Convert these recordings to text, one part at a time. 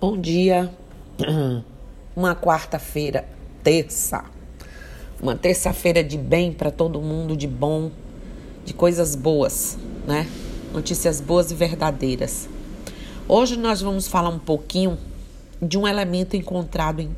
Bom dia. Uma quarta-feira, terça. Uma terça-feira de bem para todo mundo, de bom, de coisas boas, né? Notícias boas e verdadeiras. Hoje nós vamos falar um pouquinho de um elemento encontrado em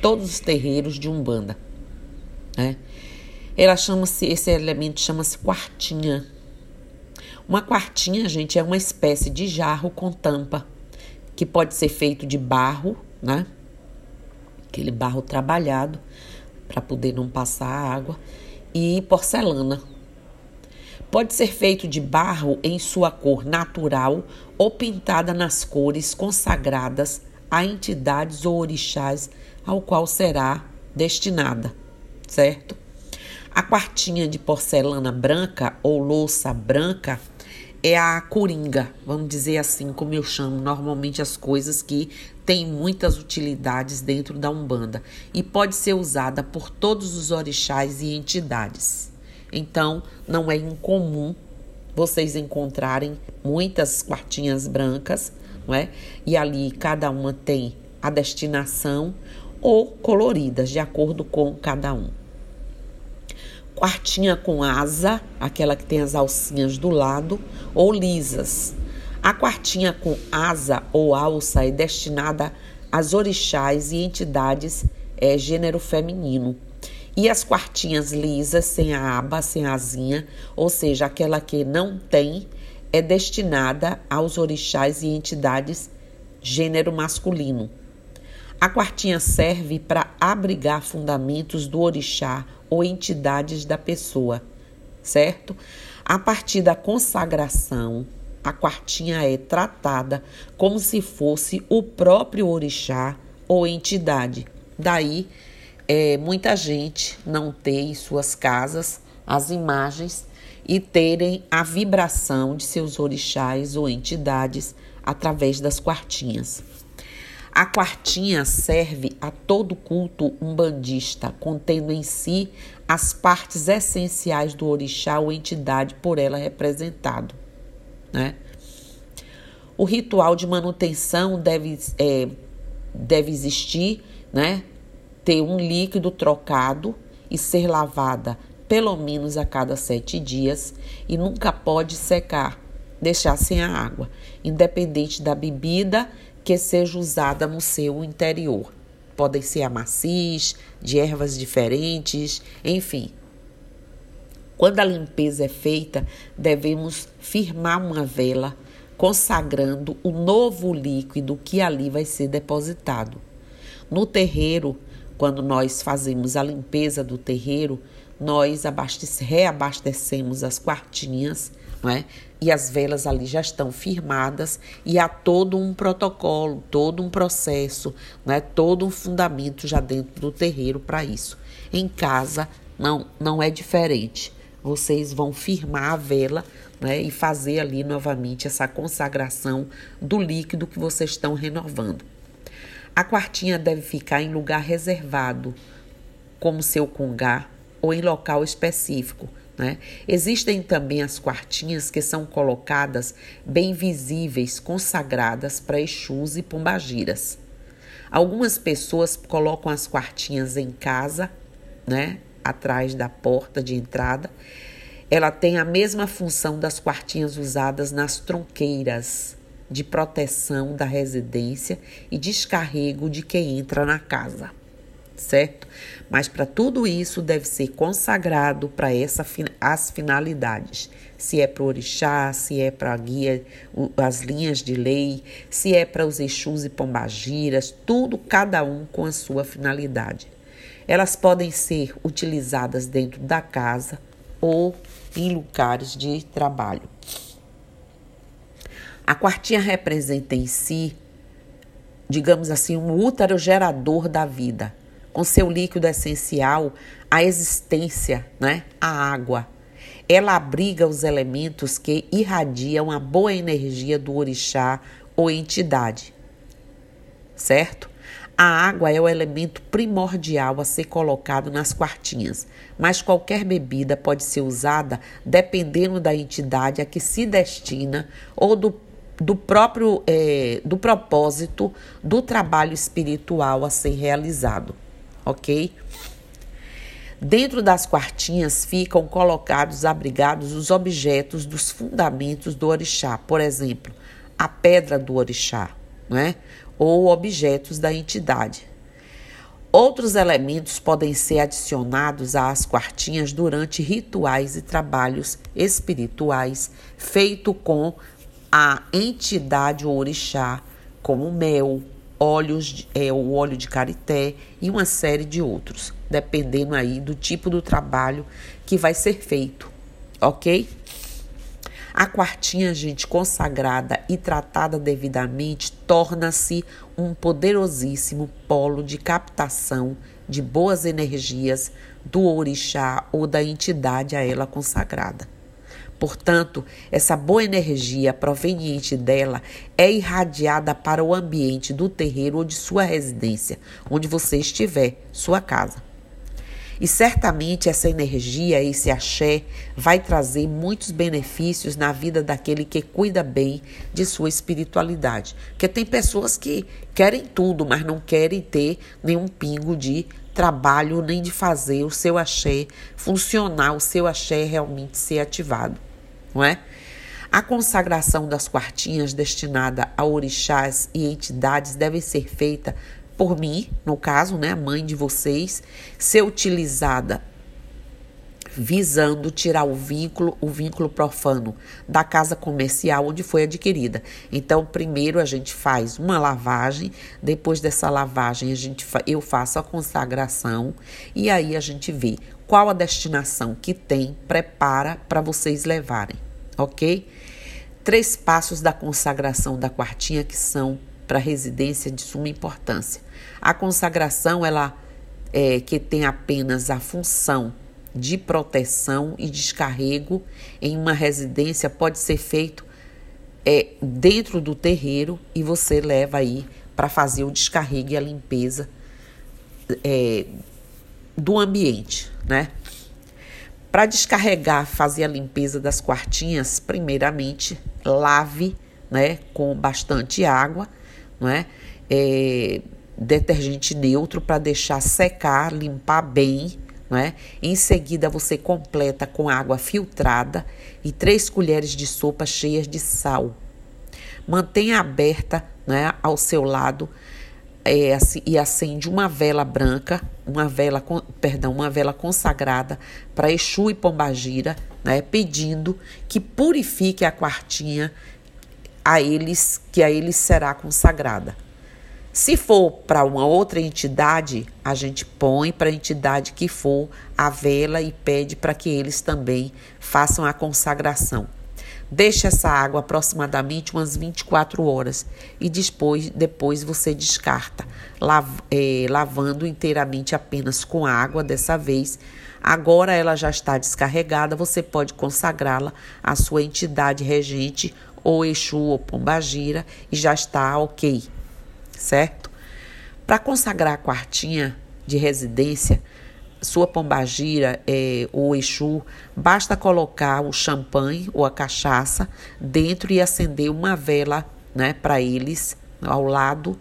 todos os terreiros de Umbanda, né? Ela chama-se, esse elemento chama-se quartinha. Uma quartinha, gente, é uma espécie de jarro com tampa que pode ser feito de barro, né? Aquele barro trabalhado para poder não passar água e porcelana. Pode ser feito de barro em sua cor natural ou pintada nas cores consagradas a entidades ou orixás ao qual será destinada, certo? A quartinha de porcelana branca ou louça branca é a coringa, vamos dizer assim, como eu chamo normalmente as coisas que têm muitas utilidades dentro da Umbanda e pode ser usada por todos os orixás e entidades. Então, não é incomum vocês encontrarem muitas quartinhas brancas, não é? E ali cada uma tem a destinação ou coloridas de acordo com cada um quartinha com asa, aquela que tem as alcinhas do lado, ou lisas. A quartinha com asa ou alça é destinada às orixás e entidades é, gênero feminino. E as quartinhas lisas, sem a aba, sem a asinha, ou seja, aquela que não tem, é destinada aos orixás e entidades gênero masculino. A quartinha serve para abrigar fundamentos do orixá ou entidades da pessoa, certo? A partir da consagração, a quartinha é tratada como se fosse o próprio orixá ou entidade. Daí, é, muita gente não ter em suas casas as imagens e terem a vibração de seus orixás ou entidades através das quartinhas. A quartinha serve a todo culto umbandista, contendo em si as partes essenciais do orixá ou entidade por ela representado. Né? O ritual de manutenção deve, é, deve existir, né? ter um líquido trocado e ser lavada pelo menos a cada sete dias e nunca pode secar, deixar sem a água, independente da bebida que seja usada no seu interior. Podem ser amacis, de ervas diferentes, enfim. Quando a limpeza é feita, devemos firmar uma vela consagrando o novo líquido que ali vai ser depositado. No terreiro, quando nós fazemos a limpeza do terreiro, nós reabastecemos as quartinhas não é? E as velas ali já estão firmadas e há todo um protocolo, todo um processo, não é? Todo um fundamento já dentro do terreiro para isso. Em casa não não é diferente. Vocês vão firmar a vela né, e fazer ali novamente essa consagração do líquido que vocês estão renovando. A quartinha deve ficar em lugar reservado, como seu congá, ou em local específico, né? Existem também as quartinhas que são colocadas bem visíveis, consagradas para Exus e Pombagiras. Algumas pessoas colocam as quartinhas em casa, né? atrás da porta de entrada. Ela tem a mesma função das quartinhas usadas nas tronqueiras de proteção da residência e descarrego de quem entra na casa certo? Mas para tudo isso deve ser consagrado para essa as finalidades. Se é para o orixá, se é para guia as linhas de lei, se é para os exus e pombagiras, tudo cada um com a sua finalidade. Elas podem ser utilizadas dentro da casa ou em lugares de trabalho. A quartinha representa em si, digamos assim, um útero gerador da vida com seu líquido essencial, a existência, né? a água. Ela abriga os elementos que irradiam a boa energia do orixá ou entidade. Certo? A água é o elemento primordial a ser colocado nas quartinhas, mas qualquer bebida pode ser usada dependendo da entidade a que se destina ou do do próprio é, do propósito do trabalho espiritual a ser realizado, ok? Dentro das quartinhas ficam colocados, abrigados os objetos dos fundamentos do orixá, por exemplo, a pedra do orixá, né? ou objetos da entidade. Outros elementos podem ser adicionados às quartinhas durante rituais e trabalhos espirituais feito com a entidade orixá, como mel, óleos, é, o óleo de carité e uma série de outros, dependendo aí do tipo do trabalho que vai ser feito, ok? A quartinha, gente, consagrada e tratada devidamente, torna-se um poderosíssimo polo de captação de boas energias do orixá ou da entidade a ela consagrada. Portanto, essa boa energia proveniente dela é irradiada para o ambiente do terreiro ou de sua residência, onde você estiver, sua casa. E certamente essa energia, esse axé, vai trazer muitos benefícios na vida daquele que cuida bem de sua espiritualidade. Porque tem pessoas que querem tudo, mas não querem ter nenhum pingo de trabalho nem de fazer o seu axé funcionar, o seu axé realmente ser ativado não é? A consagração das quartinhas destinada a orixás e entidades deve ser feita por mim, no caso, né, a mãe de vocês, ser utilizada visando tirar o vínculo, o vínculo profano da casa comercial onde foi adquirida. Então, primeiro a gente faz uma lavagem, depois dessa lavagem a gente eu faço a consagração e aí a gente vê qual a destinação que tem, prepara para vocês levarem ok? Três passos da consagração da quartinha que são para residência de suma importância. A consagração, ela é, que tem apenas a função de proteção e descarrego em uma residência pode ser feito é, dentro do terreiro e você leva aí para fazer o descarrego e a limpeza é, do ambiente, né? Para descarregar, fazer a limpeza das quartinhas, primeiramente lave, né, com bastante água, não é? detergente neutro para deixar secar, limpar bem, não é? Em seguida você completa com água filtrada e três colheres de sopa cheias de sal. Mantenha aberta, né, ao seu lado é, e acende uma vela branca, uma vela, perdão, uma vela consagrada para Exu e Pombagira, né, pedindo que purifique a quartinha a eles, que a eles será consagrada. Se for para uma outra entidade, a gente põe para a entidade que for a vela e pede para que eles também façam a consagração. Deixe essa água aproximadamente umas 24 horas e depois, depois você descarta, lav, é, lavando inteiramente apenas com água dessa vez. Agora ela já está descarregada, você pode consagrá-la à sua entidade regente ou Exu ou Pombagira e já está ok, certo? Para consagrar a quartinha de residência, sua pombagira é, ou Exu, basta colocar o champanhe ou a cachaça dentro e acender uma vela né, para eles ao lado,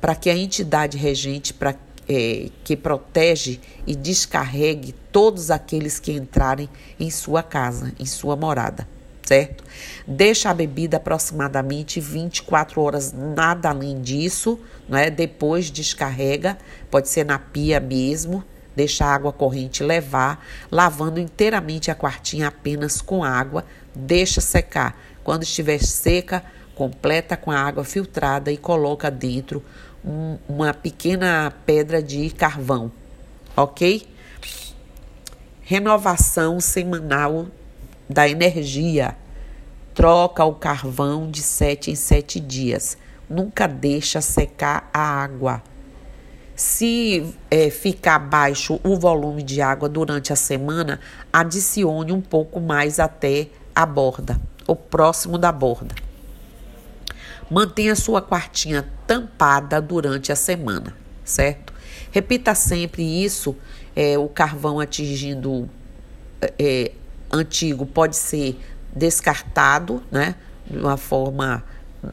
para que a entidade regente pra, é, que protege e descarregue todos aqueles que entrarem em sua casa, em sua morada, certo? Deixa a bebida aproximadamente 24 horas, nada além disso, não é? Depois descarrega, pode ser na pia mesmo, Deixa a água corrente levar, lavando inteiramente a quartinha apenas com água, deixa secar. Quando estiver seca, completa com a água filtrada e coloca dentro um, uma pequena pedra de carvão, ok? Renovação semanal da energia. Troca o carvão de sete em sete dias. Nunca deixa secar a água. Se é, ficar baixo o volume de água durante a semana, adicione um pouco mais até a borda, ou próximo da borda. Mantenha sua quartinha tampada durante a semana, certo? Repita sempre isso. É, o carvão atingindo é, antigo pode ser descartado, né? De uma forma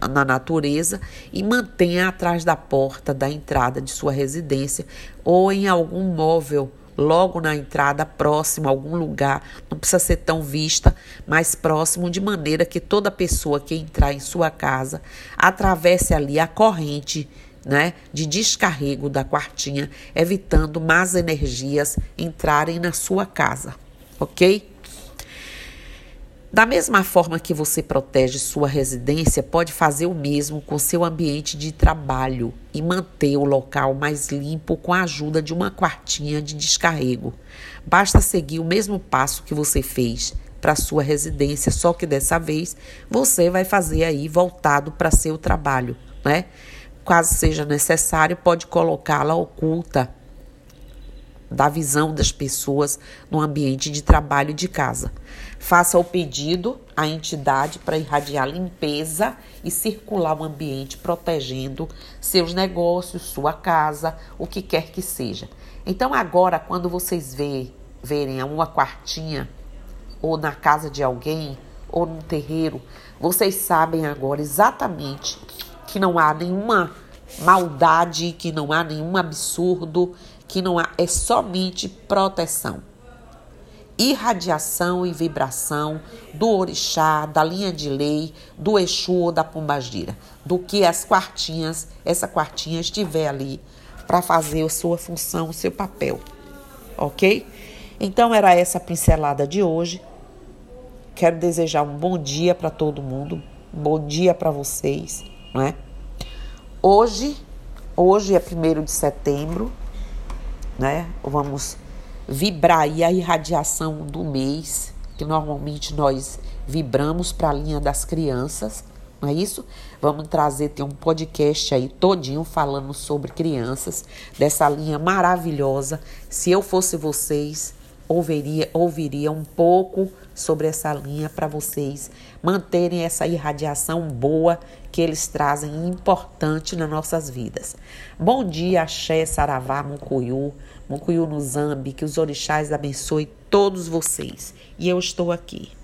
na natureza e mantenha atrás da porta da entrada de sua residência ou em algum móvel logo na entrada, próximo a algum lugar, não precisa ser tão vista, mas próximo, de maneira que toda pessoa que entrar em sua casa atravesse ali a corrente né, de descarrego da quartinha, evitando más energias entrarem na sua casa, ok? Da mesma forma que você protege sua residência, pode fazer o mesmo com seu ambiente de trabalho e manter o local mais limpo com a ajuda de uma quartinha de descarrego. Basta seguir o mesmo passo que você fez para sua residência, só que dessa vez você vai fazer aí voltado para seu trabalho, né? Caso seja necessário, pode colocá-la oculta da visão das pessoas no ambiente de trabalho de casa. Faça o pedido à entidade para irradiar limpeza e circular o ambiente, protegendo seus negócios, sua casa, o que quer que seja. Então, agora, quando vocês vê, verem uma quartinha, ou na casa de alguém, ou num terreiro, vocês sabem agora exatamente que não há nenhuma maldade, que não há nenhum absurdo, que não há, é somente proteção. Irradiação e vibração do orixá, da linha de lei, do Exu ou da Pombagira, do que as quartinhas, essa quartinha estiver ali para fazer a sua função, o seu papel. OK? Então era essa pincelada de hoje. Quero desejar um bom dia para todo mundo, um bom dia para vocês, não é? Hoje, hoje é 1 de setembro, né? Vamos vibrar aí a irradiação do mês, que normalmente nós vibramos para a linha das crianças, não é isso? Vamos trazer, tem um podcast aí todinho falando sobre crianças, dessa linha maravilhosa. Se eu fosse vocês, ouviria, ouviria um pouco sobre essa linha para vocês manterem essa irradiação boa que eles trazem importante nas nossas vidas. Bom dia, Axé, Saravá, Mucuyu, Mucuyu no Zambi, que os orixás abençoe todos vocês. E eu estou aqui.